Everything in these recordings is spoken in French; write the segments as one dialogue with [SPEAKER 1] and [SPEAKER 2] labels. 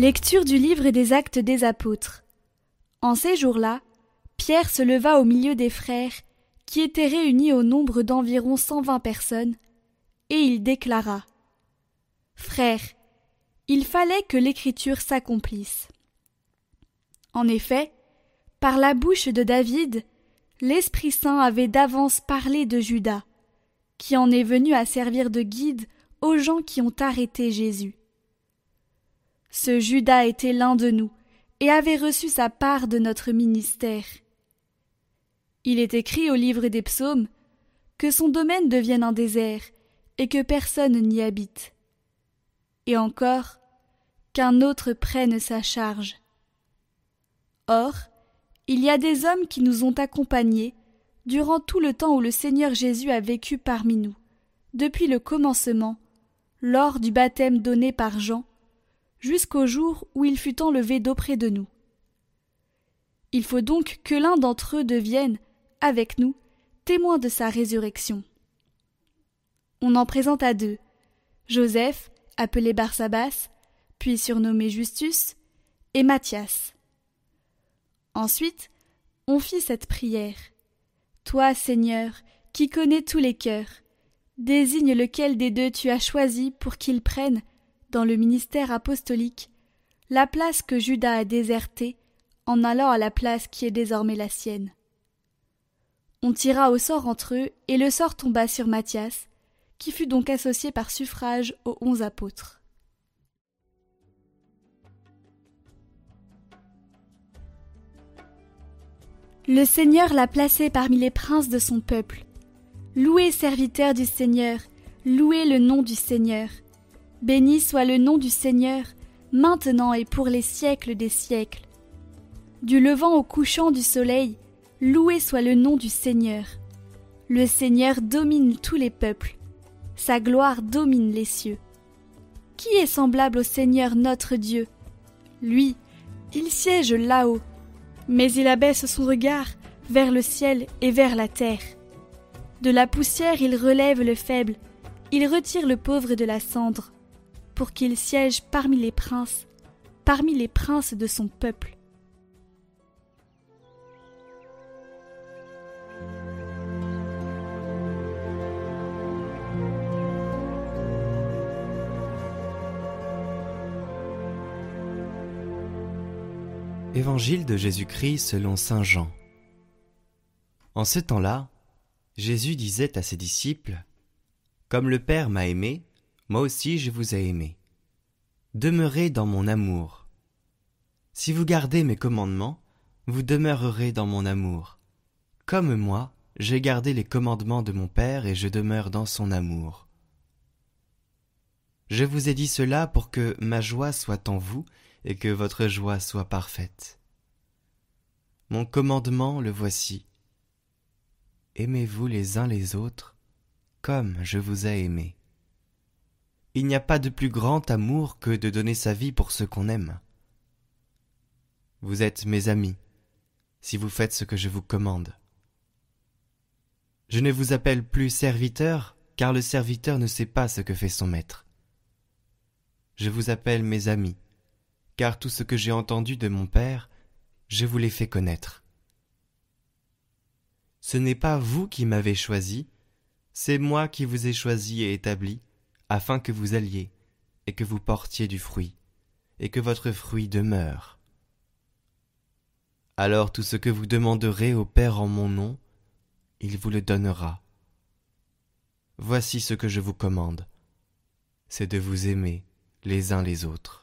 [SPEAKER 1] Lecture du livre des actes des apôtres. En ces jours-là, Pierre se leva au milieu des frères, qui étaient réunis au nombre d'environ cent vingt personnes, et il déclara. Frères, il fallait que l'écriture s'accomplisse. En effet, par la bouche de David, l'Esprit Saint avait d'avance parlé de Judas, qui en est venu à servir de guide aux gens qui ont arrêté Jésus. Ce Judas était l'un de nous et avait reçu sa part de notre ministère. Il est écrit au livre des psaumes que son domaine devienne un désert et que personne n'y habite. Et encore, qu'un autre prenne sa charge. Or, il y a des hommes qui nous ont accompagnés durant tout le temps où le Seigneur Jésus a vécu parmi nous, depuis le commencement, lors du baptême donné par Jean, jusqu'au jour où il fut enlevé d'auprès de nous. Il faut donc que l'un d'entre eux devienne, avec nous, témoin de sa résurrection. On en présenta deux Joseph, appelé Barsabas, puis surnommé Justus, et Matthias. Ensuite, on fit cette prière. Toi, Seigneur, qui connais tous les cœurs, désigne lequel des deux tu as choisi pour qu'il prenne, dans le ministère apostolique, la place que Judas a désertée en allant à la place qui est désormais la sienne. On tira au sort entre eux, et le sort tomba sur Matthias, qui fut donc associé par suffrage aux onze apôtres. Le Seigneur l'a placé parmi les princes de son peuple. Louez serviteur du Seigneur, louez le nom du Seigneur. Béni soit le nom du Seigneur, maintenant et pour les siècles des siècles. Du levant au couchant du soleil, loué soit le nom du Seigneur. Le Seigneur domine tous les peuples, sa gloire domine les cieux. Qui est semblable au Seigneur notre Dieu? Lui, il siège là-haut, mais il abaisse son regard vers le ciel et vers la terre. De la poussière il relève le faible, il retire le pauvre de la cendre, pour qu'il siège parmi les princes, parmi les princes de son peuple.
[SPEAKER 2] Évangile de Jésus-Christ selon Saint Jean. En ce temps-là, Jésus disait à ses disciples Comme le Père m'a aimé, moi aussi je vous ai aimé. Demeurez dans mon amour. Si vous gardez mes commandements, vous demeurerez dans mon amour. Comme moi, j'ai gardé les commandements de mon Père et je demeure dans son amour. Je vous ai dit cela pour que ma joie soit en vous et que votre joie soit parfaite. Mon commandement le voici. Aimez-vous les uns les autres comme je vous ai aimé. Il n'y a pas de plus grand amour que de donner sa vie pour ceux qu'on aime. Vous êtes mes amis, si vous faites ce que je vous commande. Je ne vous appelle plus serviteur, car le serviteur ne sait pas ce que fait son maître. Je vous appelle mes amis, car tout ce que j'ai entendu de mon Père, je vous l'ai fait connaître. Ce n'est pas vous qui m'avez choisi, c'est moi qui vous ai choisi et établi, afin que vous alliez, et que vous portiez du fruit, et que votre fruit demeure. Alors tout ce que vous demanderez au Père en mon nom, il vous le donnera. Voici ce que je vous commande, c'est de vous aimer les uns les autres.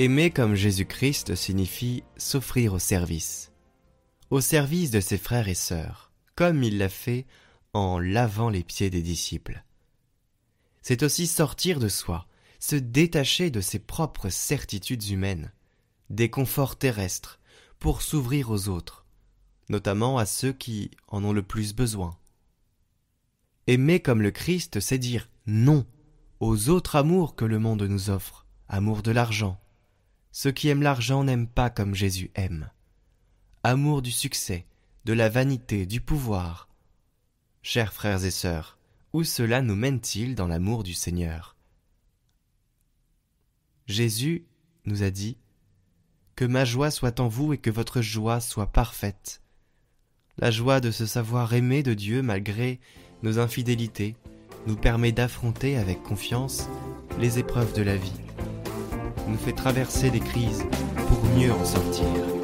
[SPEAKER 2] Aimer comme Jésus-Christ signifie s'offrir au service, au service de ses frères et sœurs, comme il l'a fait en lavant les pieds des disciples. C'est aussi sortir de soi, se détacher de ses propres certitudes humaines, des conforts terrestres, pour s'ouvrir aux autres, notamment à ceux qui en ont le plus besoin. Aimer comme le Christ, c'est dire non aux autres amours que le monde nous offre, amour de l'argent, ceux qui aiment l'argent n'aiment pas comme Jésus aime. Amour du succès, de la vanité, du pouvoir. Chers frères et sœurs, où cela nous mène-t-il dans l'amour du Seigneur? Jésus nous a dit Que ma joie soit en vous et que votre joie soit parfaite. La joie de se savoir aimé de Dieu malgré nos infidélités nous permet d'affronter avec confiance les épreuves de la vie, nous fait traverser des crises pour mieux en sortir.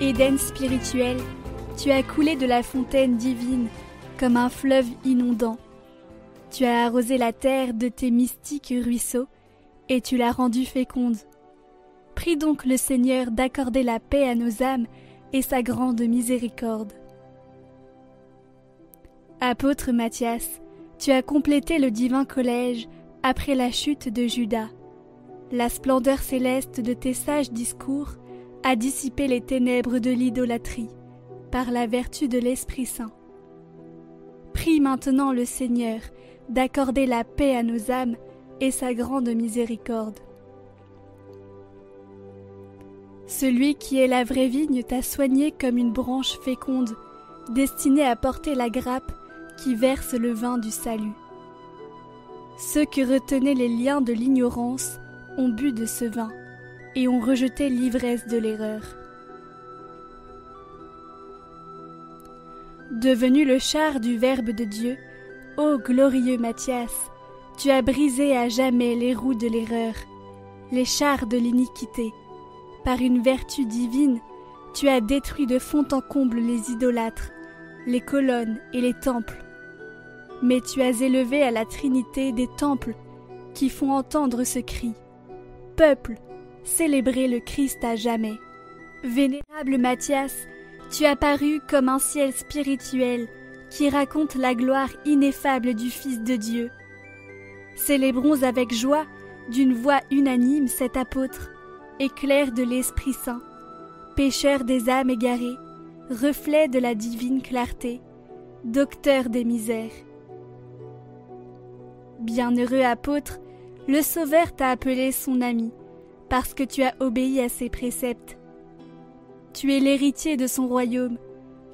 [SPEAKER 1] Éden spirituel, tu as coulé de la fontaine divine comme un fleuve inondant. Tu as arrosé la terre de tes mystiques ruisseaux et tu l'as rendue féconde. Prie donc le Seigneur d'accorder la paix à nos âmes et sa grande miséricorde. Apôtre Mathias, tu as complété le divin collège après la chute de Judas. La splendeur céleste de tes sages discours a dissipé les ténèbres de l'idolâtrie par la vertu de l'Esprit Saint. Prie maintenant le Seigneur d'accorder la paix à nos âmes et sa grande miséricorde. Celui qui est la vraie vigne t'a soigné comme une branche féconde, destinée à porter la grappe qui verse le vin du salut. Ceux qui retenaient les liens de l'ignorance ont bu de ce vin et ont rejeté l'ivresse de l'erreur. Devenu le char du Verbe de Dieu, ô glorieux Matthias, Tu as brisé à jamais les roues de l'erreur, les chars de l'iniquité. Par une vertu divine, tu as détruit de fond en comble les idolâtres, les colonnes et les temples. Mais tu as élevé à la Trinité des temples qui font entendre ce cri. Peuple, célébrez le Christ à jamais. Vénérable Mathias, tu as paru comme un ciel spirituel qui raconte la gloire ineffable du Fils de Dieu. Célébrons avec joie, d'une voix unanime, cet apôtre, éclair de l'Esprit Saint, pécheur des âmes égarées, reflet de la divine clarté, docteur des misères. Bienheureux apôtre, le Sauveur t'a appelé son ami, parce que tu as obéi à ses préceptes. Tu es l'héritier de son royaume,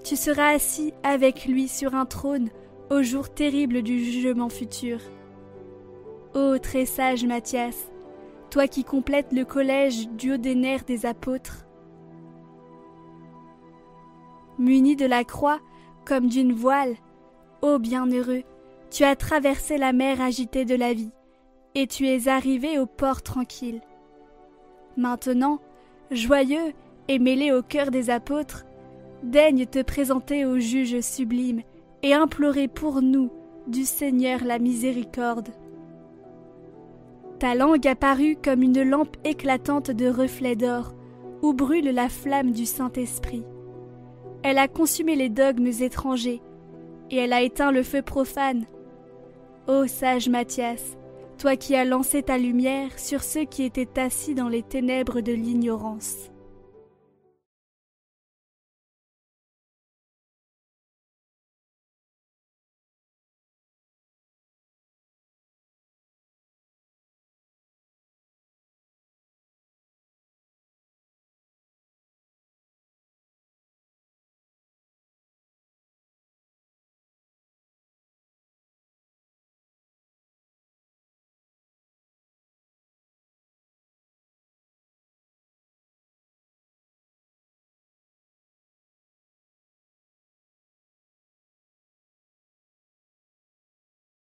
[SPEAKER 1] tu seras assis avec lui sur un trône au jour terrible du jugement futur. Ô très sage Mathias, toi qui complètes le collège duodénaire des apôtres, muni de la croix comme d'une voile, ô bienheureux, tu as traversé la mer agitée de la vie, et tu es arrivé au port tranquille. Maintenant, joyeux et mêlé au cœur des apôtres, daigne te présenter au juge sublime et implorer pour nous du Seigneur la miséricorde. Ta langue apparut comme une lampe éclatante de reflets d'or, où brûle la flamme du Saint-Esprit. Elle a consumé les dogmes étrangers, et elle a éteint le feu profane. Ô sage Mathias, toi qui as lancé ta lumière sur ceux qui étaient assis dans les ténèbres de l'ignorance.